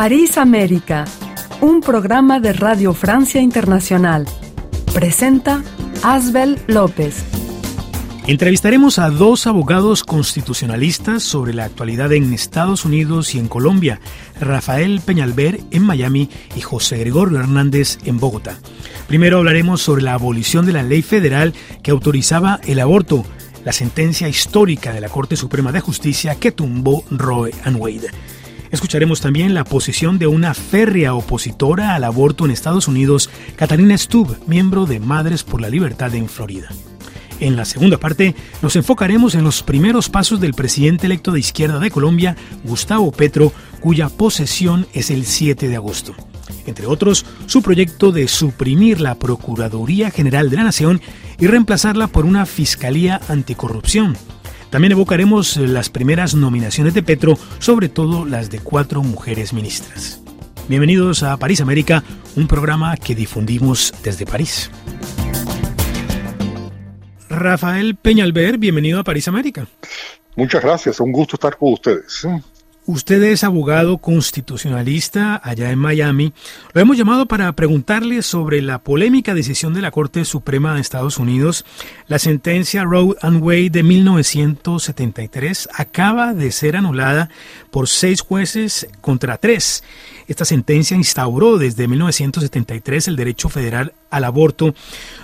París América, un programa de Radio Francia Internacional. Presenta Asbel López. Entrevistaremos a dos abogados constitucionalistas sobre la actualidad en Estados Unidos y en Colombia, Rafael Peñalver en Miami y José Gregorio Hernández en Bogotá. Primero hablaremos sobre la abolición de la ley federal que autorizaba el aborto, la sentencia histórica de la Corte Suprema de Justicia que tumbó Roe and Wade. Escucharemos también la posición de una férrea opositora al aborto en Estados Unidos, Catalina Stubb, miembro de Madres por la Libertad en Florida. En la segunda parte nos enfocaremos en los primeros pasos del presidente electo de izquierda de Colombia, Gustavo Petro, cuya posesión es el 7 de agosto. Entre otros, su proyecto de suprimir la Procuraduría General de la Nación y reemplazarla por una Fiscalía Anticorrupción. También evocaremos las primeras nominaciones de Petro, sobre todo las de cuatro mujeres ministras. Bienvenidos a París América, un programa que difundimos desde París. Rafael Peñalver, bienvenido a París América. Muchas gracias, un gusto estar con ustedes. Usted es abogado constitucionalista allá en Miami. Lo hemos llamado para preguntarle sobre la polémica decisión de la Corte Suprema de Estados Unidos. La sentencia Roe and Wade de 1973 acaba de ser anulada por seis jueces contra tres. Esta sentencia instauró desde 1973 el derecho federal al aborto.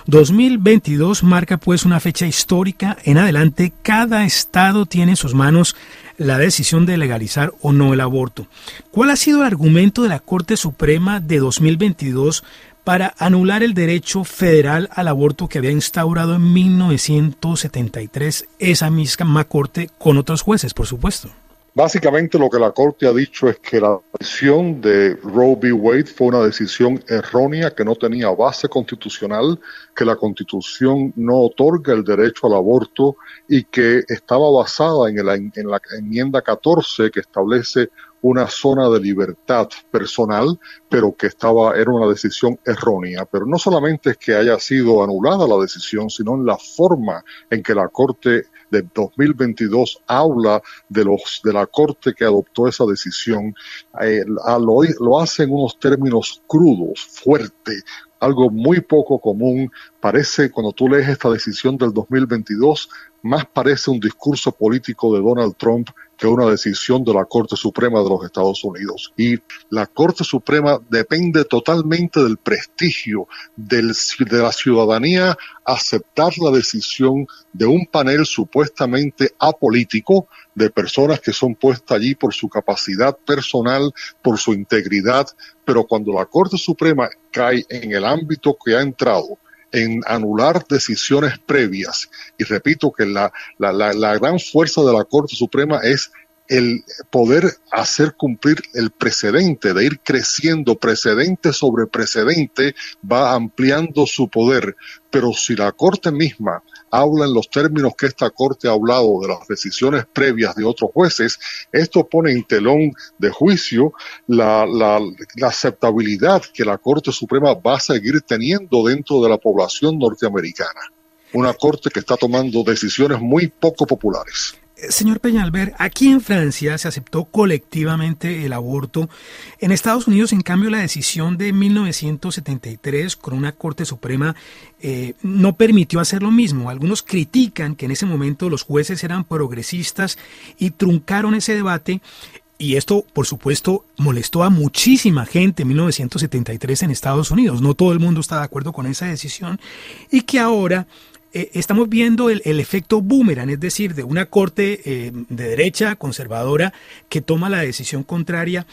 2022 marca pues una fecha histórica. En adelante, cada estado tiene en sus manos la decisión de legalizar o no el aborto. ¿Cuál ha sido el argumento de la Corte Suprema de 2022 para anular el derecho federal al aborto que había instaurado en 1973 esa misma Corte con otros jueces, por supuesto? Básicamente lo que la Corte ha dicho es que la decisión de Roe v. Wade fue una decisión errónea que no tenía base constitucional, que la Constitución no otorga el derecho al aborto y que estaba basada en, en la enmienda 14 que establece una zona de libertad personal, pero que estaba, era una decisión errónea. Pero no solamente es que haya sido anulada la decisión, sino en la forma en que la Corte de 2022 habla de los de la corte que adoptó esa decisión eh, lo, lo hace en unos términos crudos, fuerte, algo muy poco común. Parece, cuando tú lees esta decisión del 2022, más parece un discurso político de Donald Trump que una decisión de la Corte Suprema de los Estados Unidos. Y la Corte Suprema depende totalmente del prestigio del, de la ciudadanía aceptar la decisión de un panel supuestamente apolítico de personas que son puestas allí por su capacidad personal, por su integridad, pero cuando la Corte Suprema cae en el ámbito que ha entrado, en anular decisiones previas. Y repito que la, la, la, gran fuerza de la Corte Suprema es el poder hacer cumplir el precedente, de ir creciendo precedente sobre precedente, va ampliando su poder. Pero si la Corte misma habla en los términos que esta Corte ha hablado de las decisiones previas de otros jueces, esto pone en telón de juicio la, la, la aceptabilidad que la Corte Suprema va a seguir teniendo dentro de la población norteamericana. Una Corte que está tomando decisiones muy poco populares. Señor Peñalver, aquí en Francia se aceptó colectivamente el aborto. En Estados Unidos, en cambio, la decisión de 1973 con una Corte Suprema eh, no permitió hacer lo mismo. Algunos critican que en ese momento los jueces eran progresistas y truncaron ese debate. Y esto, por supuesto, molestó a muchísima gente en 1973 en Estados Unidos. No todo el mundo está de acuerdo con esa decisión. Y que ahora eh, estamos viendo el, efecto boomerang, es decir, de una corte eh, de derecha conservadora que toma la decisión contraria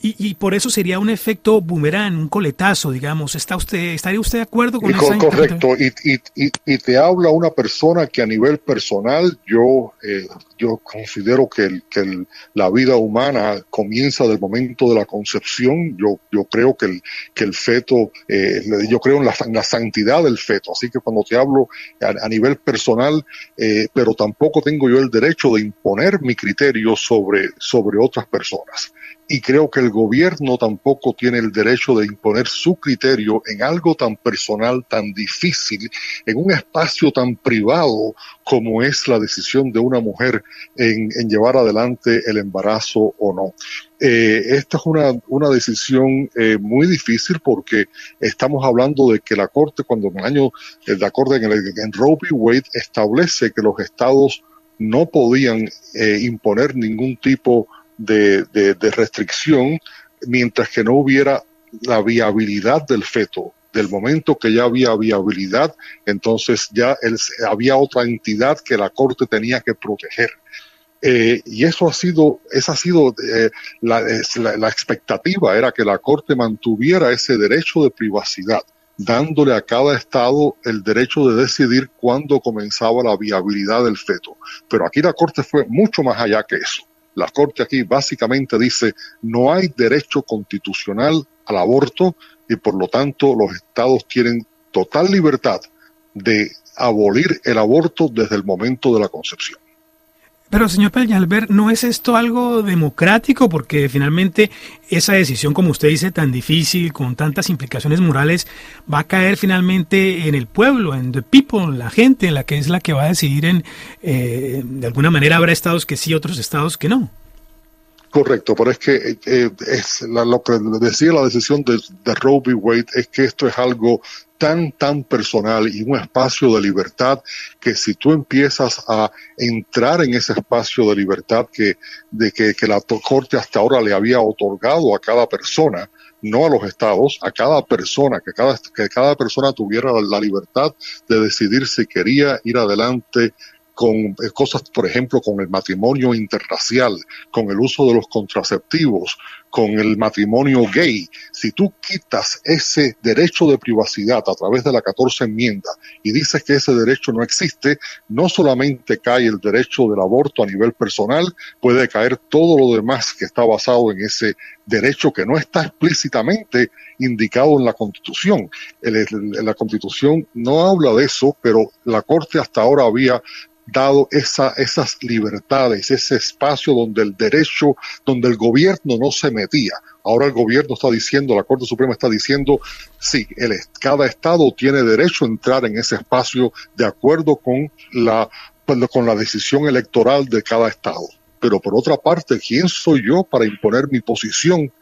y, por eso sería un efecto boomerang, un coletazo, digamos. ¿Está usted, ¿Estaría usted de acuerdo con eso? Correcto, y, y, y, te habla una persona que a nivel personal yo, eh, yo considero que, el, que la vida humana comienza del momento de la concepción. Yo, yo creo que el, que el feto, eh, yo creo en la, la, santidad del feto. Así que cuando te hablo a, nivel personal, eh, pero tampoco tengo yo el derecho de imponer mi criterio sobre, sobre otras personas y creo que el gobierno tampoco tiene el derecho de imponer su criterio en algo tan personal, tan difícil, en un espacio tan privado como es la decisión de una mujer en, llevar adelante el embarazo o no. Eh, esta es una, una decisión eh, muy difícil porque estamos hablando de que la Corte, cuando en el año, eh, de acuerdo en, en Roe v. Wade, establece que los estados no podían imponer ningún tipo de, restricción mientras que no hubiera la viabilidad del feto. Del momento que ya había viabilidad, entonces ya había otra entidad que la Corte tenía que proteger. Eh, y eso ha sido, esa ha sido eh, la, la, expectativa, era que la Corte mantuviera ese derecho de privacidad, dándole a cada Estado el derecho de decidir cuándo comenzaba la viabilidad del feto. Pero aquí la Corte fue mucho más allá que eso. La Corte aquí básicamente dice no hay derecho constitucional al aborto y por lo tanto los estados tienen total libertad de abolir el aborto desde el momento de la concepción. Pero, señor Peñalver, ¿no es esto algo democrático? Porque finalmente esa decisión, como usted dice, tan difícil, con tantas implicaciones morales, va a caer finalmente en el pueblo, en the people, la gente, la que es la que va a decidir en, eh, de alguna manera habrá estados que sí, otros estados que no. Correcto, pero es que eh, es lo que decía la decisión de, de Roe v. Wade es que esto es algo tan, tan personal y un espacio de libertad que si tú empiezas a entrar en ese espacio de libertad que, de que, que la Corte hasta ahora le había otorgado a cada persona, no a los estados, a cada persona, que cada, que cada persona tuviera la libertad de decidir si quería ir adelante con eh, cosas, por ejemplo, con el matrimonio interracial, con el uso de los contraceptivos, con el matrimonio gay. Si tú quitas ese derecho de privacidad a través de la 14 enmienda y dices que ese derecho no existe, no solamente cae el derecho del aborto a nivel personal, puede caer todo lo demás que está basado en ese derecho que no está explícitamente indicado en la Constitución. la Constitución no habla de eso, pero la Corte hasta ahora había dado esa, esas libertades, ese espacio donde el derecho, donde el gobierno no se metía. Ahora el gobierno está diciendo, la Corte Suprema está diciendo, sí, cada estado tiene derecho a entrar en ese espacio de acuerdo con la, con la decisión electoral de cada estado. Pero por otra parte, ¿quién soy yo para imponer mi posición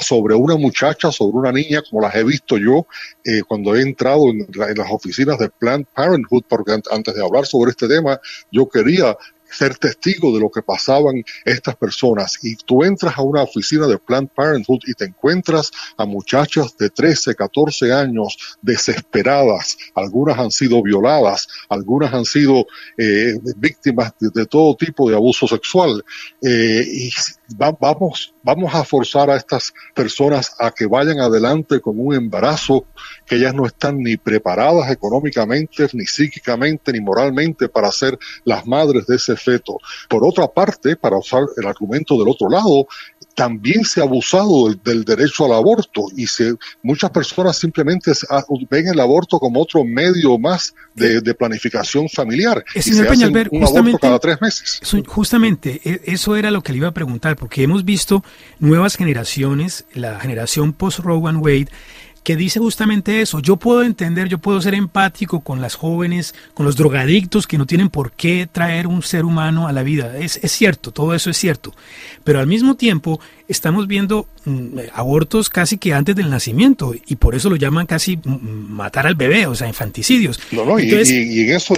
sobre una muchacha, sobre una niña, como las he visto yo eh, cuando he entrado en, en, las oficinas de Planned Parenthood, porque antes de hablar sobre este tema, yo quería ser testigo de lo que pasaban estas personas. Y tú entras a una oficina de Planned Parenthood y te encuentras a muchachas de 13, 14 años desesperadas. Algunas han sido violadas, algunas han sido eh, víctimas de, todo tipo de abuso sexual. Eh, y vamos, vamos a forzar a estas personas a que vayan adelante con un embarazo que ellas no están ni preparadas económicamente, ni psíquicamente, ni moralmente para ser las madres de ese feto. Por otra parte, para usar el argumento del otro lado, también se ha abusado del, derecho al aborto y se, muchas personas simplemente ven el aborto como otro medio más de, planificación familiar. y se hacen un aborto cada tres meses. Justamente, e, eso era lo que le iba a preguntar, porque hemos visto nuevas generaciones, la generación post-Rowan Wade, que dice justamente eso. Yo puedo entender, yo puedo ser empático con las jóvenes, con los drogadictos que no tienen por qué traer un ser humano a la vida. Es, es cierto, todo eso es cierto. Pero al mismo tiempo estamos viendo mm, abortos casi que antes del nacimiento y por eso lo llaman casi mm, matar al bebé, o sea, infanticidios. No, no, y, en eso,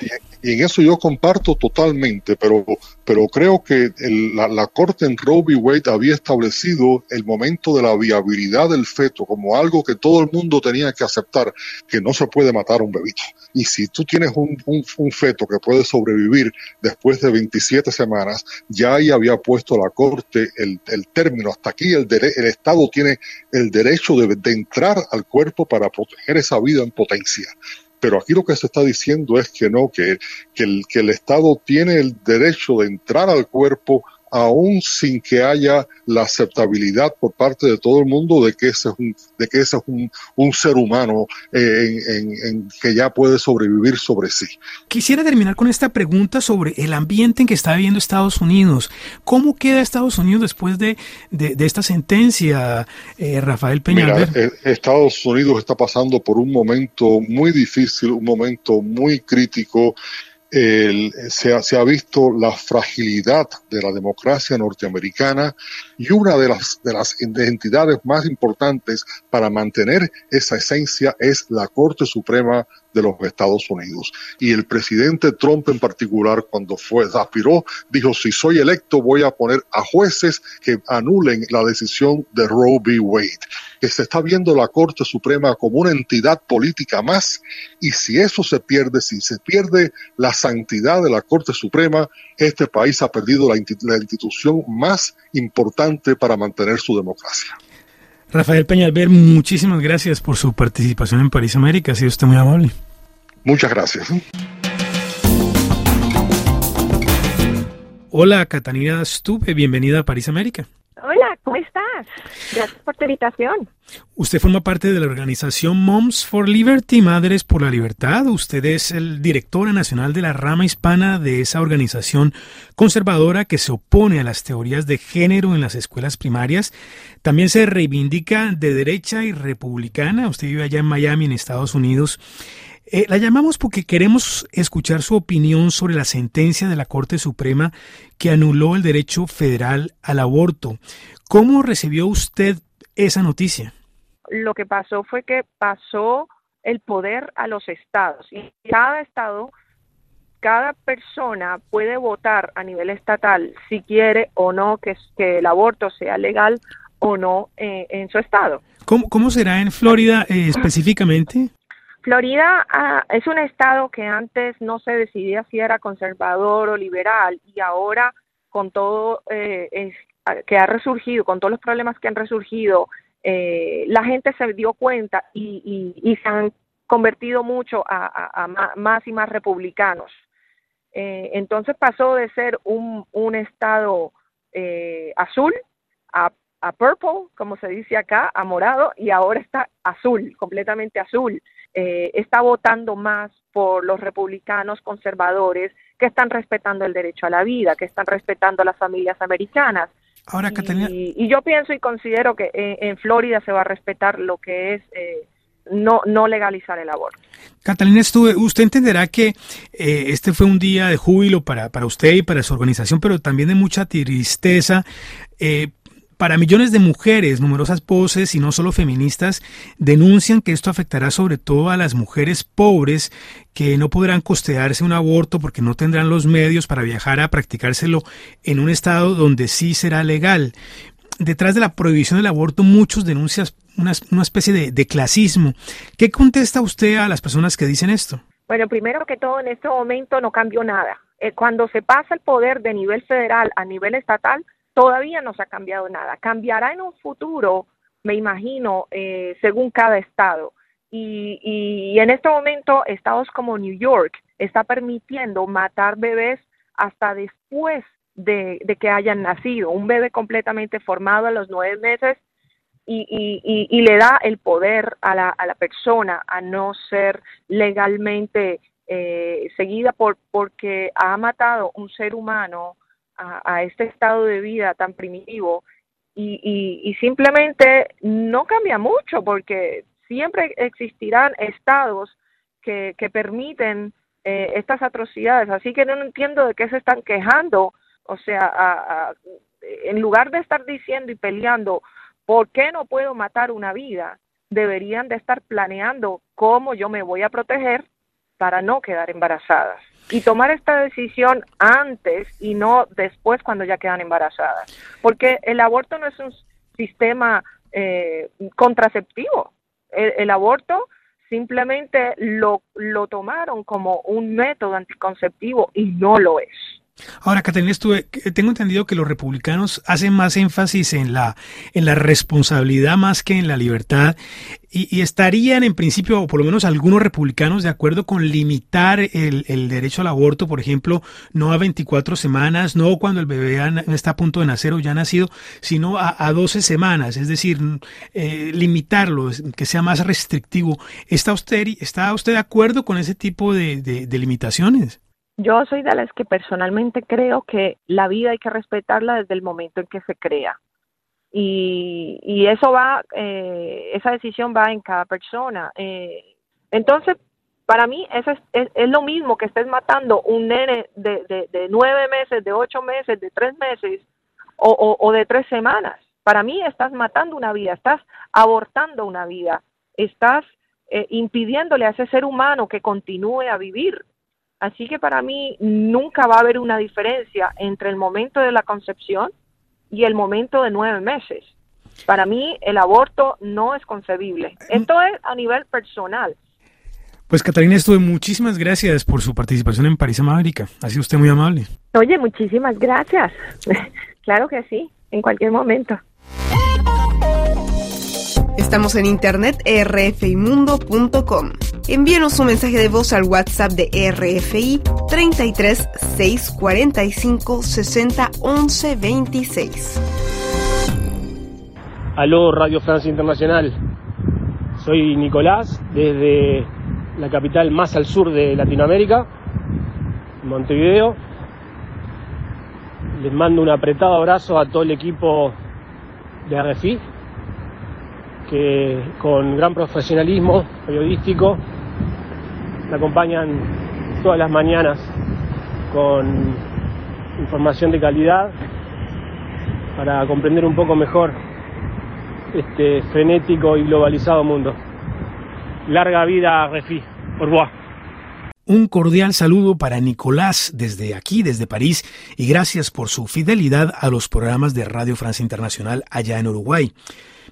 y en eso yo comparto totalmente, pero, pero creo que la, Corte en Roe v. Wade había establecido el momento de la viabilidad del feto como algo que todo el mundo tenía que aceptar, que no se puede matar a un bebito. Y si tú tienes un, un, feto que puede sobrevivir después de 27 semanas, ya ahí había puesto la Corte el, el término. Hasta aquí el, el Estado tiene el derecho de, de entrar al cuerpo para proteger esa vida en potencia. Pero aquí lo que se está diciendo es que no, que, que, el, que el Estado tiene el derecho de entrar al cuerpo aún sin que haya la aceptabilidad por parte de todo el mundo de que ese es un, de que ese es un, un ser humano eh, en, en, que ya puede sobrevivir sobre sí. Quisiera terminar con esta pregunta sobre el ambiente en que está viviendo Estados Unidos. ¿Cómo queda Estados Unidos después de, de, de esta sentencia, eh, Rafael Peñalver? Mira, eh, Estados Unidos está pasando por un momento muy difícil, un momento muy crítico se, ha, se, ha, visto la fragilidad de la democracia norteamericana y una de las, de las entidades más importantes para mantener esa esencia es la Corte Suprema de los Estados Unidos. Y el presidente Trump en particular, cuando fue, aspiró, dijo, si soy electo voy a poner a jueces que anulen la decisión de Roe v. Wade. Que se está viendo la Corte Suprema como una entidad política más y si eso se pierde, si se pierde la santidad de la Corte Suprema, este país ha perdido la, institución más importante para mantener su democracia. Rafael Peñalver, muchísimas gracias por su participación en París América. Ha sido usted muy amable. Muchas gracias. Hola, Catalina Stupe, bienvenida a París América. Hola, ¿cómo estás? Gracias por tu invitación. Usted forma parte de la organización Moms for Liberty, Madres por la Libertad. Usted es el directora nacional de la rama hispana de esa organización conservadora que se opone a las teorías de género en las escuelas primarias. También se reivindica de derecha y republicana. Usted vive allá en Miami, en Estados Unidos. Eh, la llamamos porque queremos escuchar su opinión sobre la sentencia de la Corte Suprema que anuló el derecho federal al aborto. ¿Cómo recibió usted esa noticia? Lo que pasó fue que pasó el poder a los estados y cada estado, cada persona puede votar a nivel estatal si quiere o no que, que el aborto sea legal o no eh, en su estado. ¿Cómo, cómo será en Florida eh, específicamente? Florida ah, es un estado que antes no se decidía si era conservador o liberal y ahora con todo eh, ah, que ha resurgido, con todos los problemas que han resurgido, eh, la gente se dio cuenta y, se han convertido mucho a, más y más republicanos. Eh, entonces pasó de ser un, un estado eh, azul a, a purple, como se dice acá, a morado, y ahora está azul, completamente azul eh, está votando más por los republicanos conservadores que están respetando el derecho a la vida, que están respetando a las familias americanas. Ahora, Catalina... y, y, yo pienso y considero que en, en, Florida se va a respetar lo que es eh, no, no legalizar el aborto. Catalina, usted entenderá que eh, este fue un día de júbilo para, para usted y para su organización, pero también de mucha tristeza eh, para millones de mujeres, numerosas voces y no solo feministas denuncian que esto afectará sobre todo a las mujeres pobres que no podrán costearse un aborto porque no tendrán los medios para viajar a practicárselo en un estado donde sí será legal. Detrás de la prohibición del aborto muchos denuncian una, especie de, de clasismo. ¿Qué contesta usted a las personas que dicen esto? Bueno, primero que todo, en este momento no cambió nada. Eh, cuando se pasa el poder de nivel federal a nivel estatal, todavía no se ha cambiado nada. Cambiará en un futuro, me imagino, eh, según cada estado. Y, y, en este momento, estados como New York está permitiendo matar bebés hasta después de, que hayan nacido. Un bebé completamente formado a los nueve meses y, y, y, le da el poder a la, a la persona a no ser legalmente eh, seguida por porque ha matado un ser humano a, a este estado de vida tan primitivo y, y, simplemente no cambia mucho porque siempre existirán estados que, que permiten eh, estas atrocidades. Así que no entiendo de qué se están quejando. O sea, a, en lugar de estar diciendo y peleando, ¿por qué no puedo matar una vida? Deberían de estar planeando cómo yo me voy a proteger para no quedar embarazadas y tomar esta decisión antes y no después cuando ya quedan embarazadas. Porque el aborto no es un sistema eh, contraceptivo. El, el, aborto simplemente lo, lo tomaron como un método anticonceptivo y no lo es. Ahora, Catalina, estuve, tengo entendido que los republicanos hacen más énfasis en la, en la responsabilidad más que en la libertad y, estarían en principio, o por lo menos algunos republicanos, de acuerdo con limitar el, el, derecho al aborto, por ejemplo, no a 24 semanas, no cuando el bebé está a punto de nacer o ya ha nacido, sino a, a 12 semanas, es decir, eh, limitarlo, que sea más restrictivo. ¿Está usted, ¿Está usted de acuerdo con ese tipo de, de limitaciones? Yo soy de las que personalmente creo que la vida hay que respetarla desde el momento en que se crea. Y, y eso va, eh, esa decisión va en cada persona. Eh, entonces, para mí eso es, es, lo mismo que estés matando un nene de, de, nueve meses, de ocho meses, de tres meses o, o, o de tres semanas. Para mí estás matando una vida, estás abortando una vida, estás eh, impidiéndole a ese ser humano que continúe a vivir. Así que para mí nunca va a haber una diferencia entre el momento de la concepción y el momento de nueve meses. Para mí el aborto no es concebible. Esto es a nivel personal. Pues Catalina, estuve muchísimas gracias por su participación en París América. Ha sido usted muy amable. Oye, muchísimas gracias. claro que sí, en cualquier momento. Estamos en internet rfimundo.com. Envíenos un mensaje de voz al WhatsApp de RFI 33 645 60 11 26. Aló Radio Francia Internacional. Soy Nicolás desde la capital más al sur de Latinoamérica, Montevideo. Les mando un apretado abrazo a todo el equipo de RFI que con gran profesionalismo periodístico me acompañan todas las mañanas con información de calidad para comprender un poco mejor este frenético y globalizado mundo. Larga vida, Refi. Au. Un cordial saludo para Nicolás desde aquí, desde París, y gracias por su fidelidad a los programas de Radio Francia Internacional allá en Uruguay.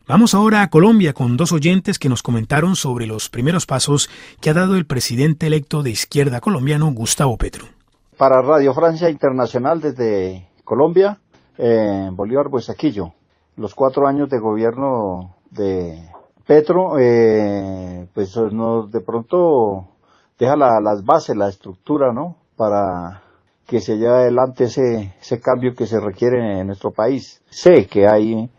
Vamos ahora a Colombia con dos oyentes que nos comentaron sobre los primeros pasos que ha dado el presidente electo de izquierda colombiano, Gustavo Petro. Para Radio Francia Internacional desde Colombia, eh, Bolívar Buesaquillo. Los cuatro años de gobierno de Petro, eh, pues nos de pronto deja las bases, la estructura, ¿no? Para que se lleve adelante ese, ese cambio que se requiere en nuestro país. Sé que hay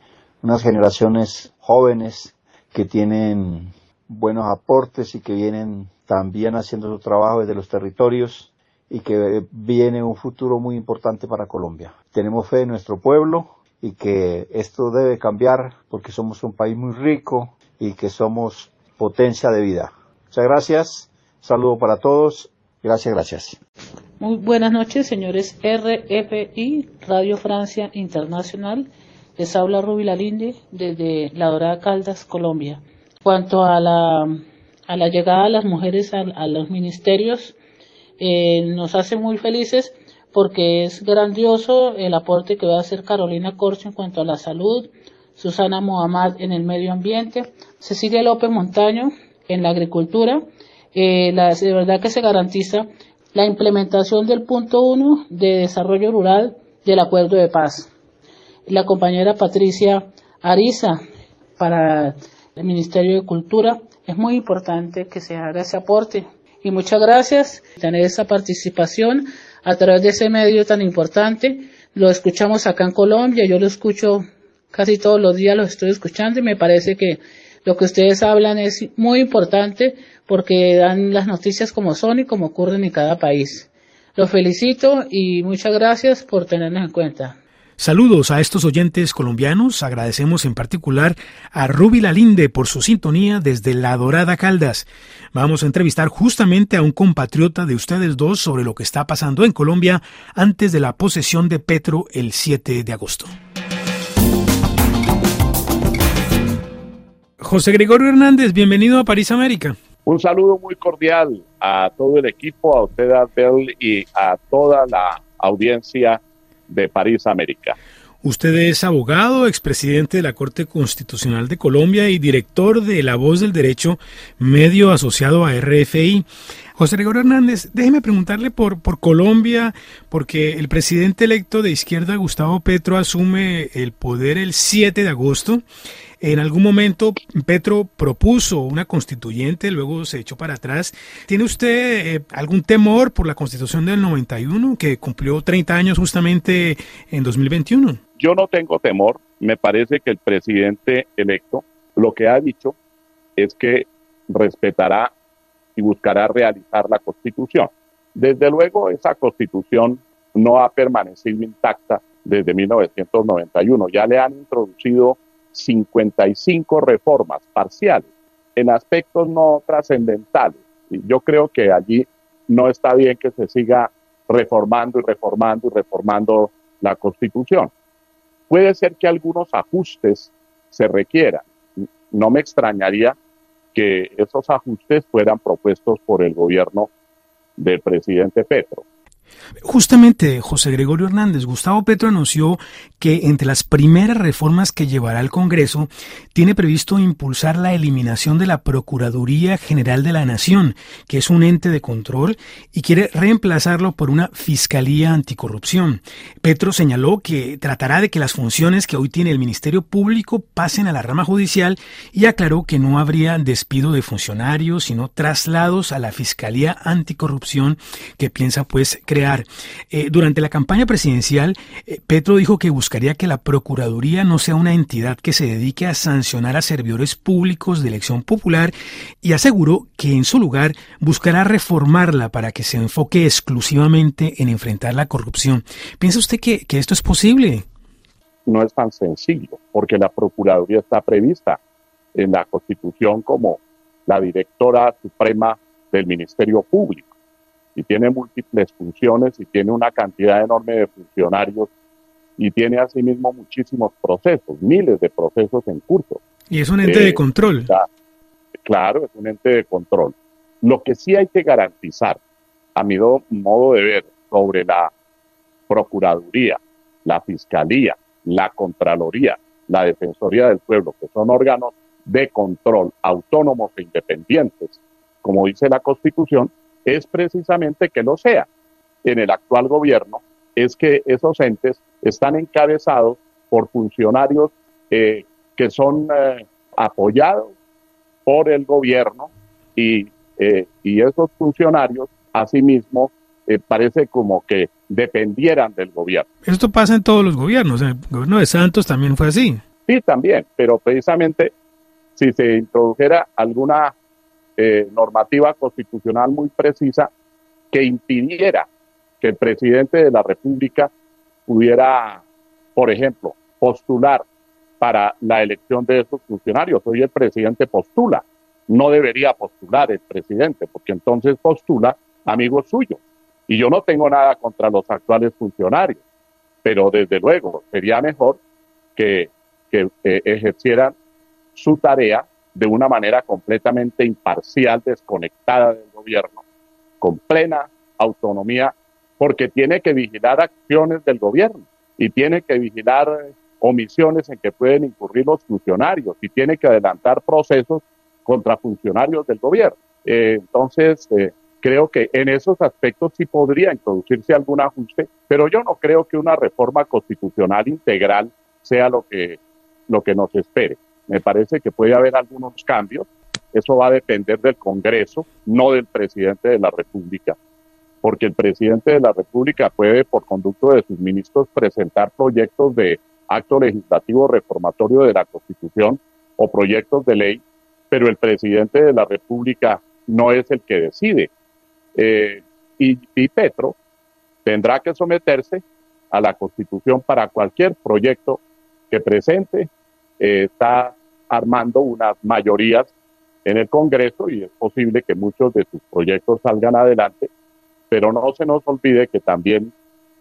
unas generaciones jóvenes que tienen buenos aportes y que vienen también haciendo su trabajo desde los territorios y que viene un futuro muy importante para Colombia. Tenemos fe en nuestro pueblo y que esto debe cambiar porque somos un país muy rico y que somos potencia de vida. Muchas gracias, saludo para todos, gracias, gracias. Muy buenas noches, señores RFI, Radio Francia Internacional. Les habla Ruby Lalinde desde La Dorada Caldas, Colombia. Cuanto a la, a la llegada de las mujeres a, los ministerios, eh, nos hace muy felices porque es grandioso el aporte que va a hacer Carolina Corso en cuanto a la salud, Susana Mohamed en el medio ambiente, Cecilia López Montaño en la agricultura. Eh, de verdad que se garantiza la implementación del punto uno de desarrollo rural del acuerdo de paz la compañera Patricia Ariza para el Ministerio de Cultura. Es muy importante que se haga ese aporte. Y muchas gracias por tener esa participación a través de ese medio tan importante. Lo escuchamos acá en Colombia, yo lo escucho casi todos los días, lo estoy escuchando y me parece que lo que ustedes hablan es muy importante porque dan las noticias como son y como ocurren en cada país. Los felicito y muchas gracias por tenernos en cuenta. Saludos a estos oyentes colombianos, agradecemos en particular a Ruby Lalinde por su sintonía desde La Dorada Caldas. Vamos a entrevistar justamente a un compatriota de ustedes dos sobre lo que está pasando en Colombia antes de la posesión de Petro el 7 de agosto. José Gregorio Hernández, bienvenido a París América. Un saludo muy cordial a todo el equipo, a usted, Abel, y a toda la audiencia de París, América. Usted es abogado, expresidente de la Corte Constitucional de Colombia y director de La Voz del Derecho, medio asociado a RFI. José Gregorio Hernández, déjeme preguntarle por, por Colombia, porque el presidente electo de izquierda, Gustavo Petro, asume el poder el 7 de agosto. En algún momento Petro propuso una constituyente, luego se echó para atrás. ¿Tiene usted eh, algún temor por la constitución del 91, que cumplió 30 años justamente en 2021? Yo no tengo temor. Me parece que el presidente electo lo que ha dicho es que respetará y buscará realizar la constitución. Desde luego, esa constitución no ha permanecido intacta desde 1991. Ya le han introducido 55 reformas parciales en aspectos no trascendentales. Y yo creo que allí no está bien que se siga reformando y reformando y reformando la Constitución. Puede ser que algunos ajustes se requieran. No me extrañaría que esos ajustes fueran propuestos por el gobierno del presidente Petro. Justamente, José Gregorio Hernández, Gustavo Petro anunció que entre las primeras reformas que llevará al Congreso tiene previsto impulsar la eliminación de la Procuraduría General de la Nación, que es un ente de control, y quiere reemplazarlo por una Fiscalía Anticorrupción. Petro señaló que tratará de que las funciones que hoy tiene el Ministerio Público pasen a la rama judicial y aclaró que no habría despido de funcionarios, sino traslados a la Fiscalía Anticorrupción que piensa pues Eh, durante la campaña presidencial, eh, Petro dijo que buscaría que la Procuraduría no sea una entidad que se dedique a sancionar a servidores públicos de elección popular y aseguró que en su lugar buscará reformarla para que se enfoque exclusivamente en enfrentar la corrupción. ¿Piensa usted que esto es posible? No es tan sencillo, porque la Procuraduría está prevista en la Constitución como la directora suprema del Ministerio Público y tiene múltiples funciones y tiene una cantidad enorme de funcionarios y tiene asimismo muchísimos procesos, miles de procesos en curso. Y es un ente de eh, control. claro, es un ente de control. Lo que sí hay que garantizar, a mi modo de ver, sobre la Procuraduría, la Fiscalía, la Contraloría, la Defensoría del Pueblo, que son órganos de control autónomos e independientes, como dice la Constitución, es precisamente que lo sea. En el actual gobierno es que esos entes están encabezados por funcionarios eh, que son eh, apoyados por el gobierno y, eh, y esos funcionarios asimismo parece como que dependieran del gobierno. Esto pasa en todos los gobiernos, en el gobierno de Santos también fue así. Sí, también, pero precisamente si se introdujera alguna eh, normativa constitucional muy precisa que impidiera que el presidente de la República pudiera, por ejemplo, postular para la elección de esos funcionarios. Hoy el presidente postula, no debería postular el presidente, porque entonces postula amigos suyos. Y yo no tengo nada contra los actuales funcionarios, pero desde luego sería mejor que, que eh, ejercieran su tarea de una manera completamente imparcial, desconectada del gobierno, con plena autonomía, porque tiene que vigilar acciones del gobierno y tiene que vigilar omisiones en que pueden incurrir los funcionarios y tiene que adelantar procesos contra funcionarios del gobierno. Eh, entonces, eh, creo que en esos aspectos sí podría introducirse algún ajuste, pero yo no creo que una reforma constitucional integral sea lo que, lo que nos espere. Me parece que puede haber algunos cambios. Eso va a depender del Congreso, no del presidente de la República, porque el presidente de la República puede, por conducto de sus ministros, presentar proyectos de acto legislativo reformatorio de la Constitución o proyectos de ley, pero el presidente de la República no es el que decide. Eh, y, y Petro tendrá que someterse a la Constitución para cualquier proyecto que presente eh, está armando unas mayorías en el Congreso y es posible que muchos de sus proyectos salgan adelante, pero no se nos olvide que también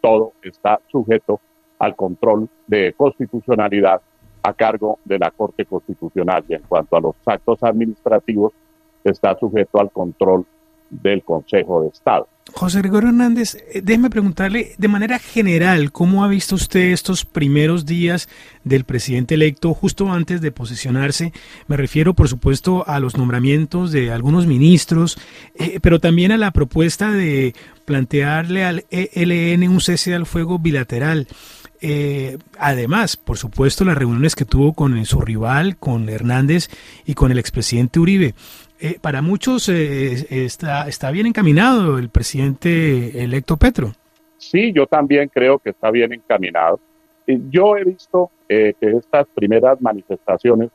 todo está sujeto al control de constitucionalidad a cargo de la Corte Constitucional y en cuanto a los actos administrativos está sujeto al control del Consejo de Estado. José Gregorio Hernández, eh, déjeme preguntarle de manera general, ¿cómo ha visto usted estos primeros días del presidente electo justo antes de posicionarse? Me refiero, por supuesto, a los nombramientos de algunos ministros, eh, pero también a la propuesta de plantearle al ELN un cese al fuego bilateral. Eh, además, por supuesto, las reuniones que tuvo con su rival, con Hernández y con el expresidente Uribe. Eh, para muchos eh, está, está bien encaminado el presidente electo Petro. Sí, yo también creo que está bien encaminado. Yo he visto que estas primeras manifestaciones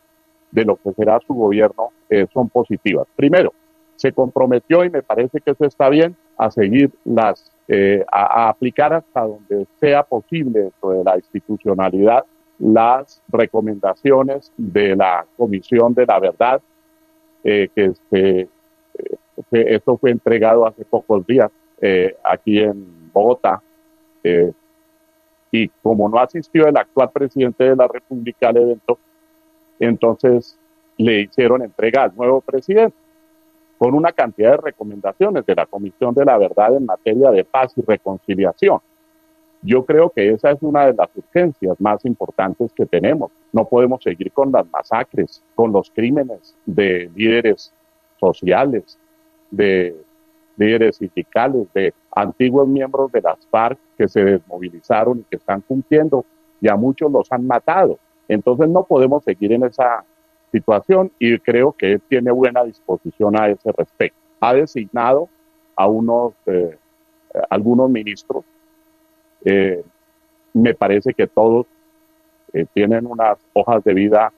de lo que será su gobierno son positivas. Primero, se comprometió, y me parece que eso está bien, a seguir las, eh, a, aplicar hasta donde sea posible dentro de la institucionalidad las recomendaciones de la Comisión de la Verdad, eh, que, este, que esto fue entregado hace pocos días eh, aquí en Bogotá. y como no asistió el actual presidente de la República al evento, entonces le hicieron entrega al nuevo presidente con una cantidad de recomendaciones de la Comisión de la Verdad en materia de paz y reconciliación. Yo creo que esa es una de las urgencias más importantes que tenemos. No podemos seguir con las masacres, con los crímenes de líderes sociales, de líderes sindicales, de antiguos miembros de las FARC que se desmovilizaron y que están cumpliendo y a muchos los han matado. Entonces no podemos seguir en esa situación y creo que él tiene buena disposición a ese respecto. Ha designado a unos, eh, algunos ministros. Eh, me parece que todos eh, tienen unas hojas de vida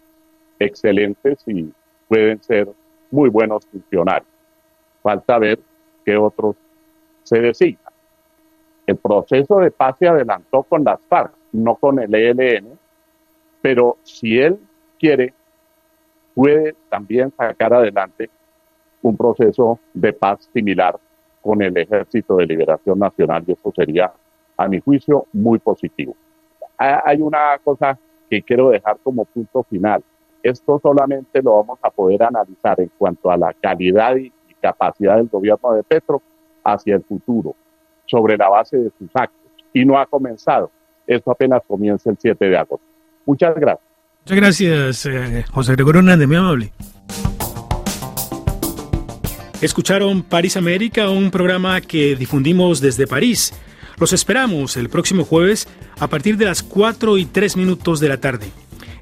excelentes y pueden ser muy buenos funcionarios. Falta ver qué otros se designan. El proceso de paz se adelantó con las FARC, no con el ELN, pero si él quiere puede también sacar adelante un proceso de paz similar con el Ejército de Liberación Nacional y eso sería, a mi juicio, muy positivo. Hay una cosa que quiero dejar como punto final. Esto solamente lo vamos a poder analizar en cuanto a la calidad y capacidad del gobierno de Petro hacia el futuro, sobre la base de sus actos. Y no ha comenzado. Esto apenas comienza el 7 de agosto. Muchas gracias. Muchas gracias, eh, José Gregorio Hernández, muy amable. Escucharon París América, un programa que difundimos desde París. Los esperamos el próximo jueves a partir de las 4 y 3 minutos de la tarde.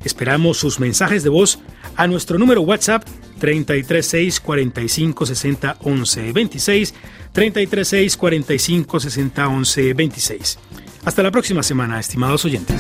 Esperamos sus mensajes de voz a nuestro número WhatsApp 336 45 60 11 26 336 45 60 11 26. Hasta la próxima semana, estimados oyentes.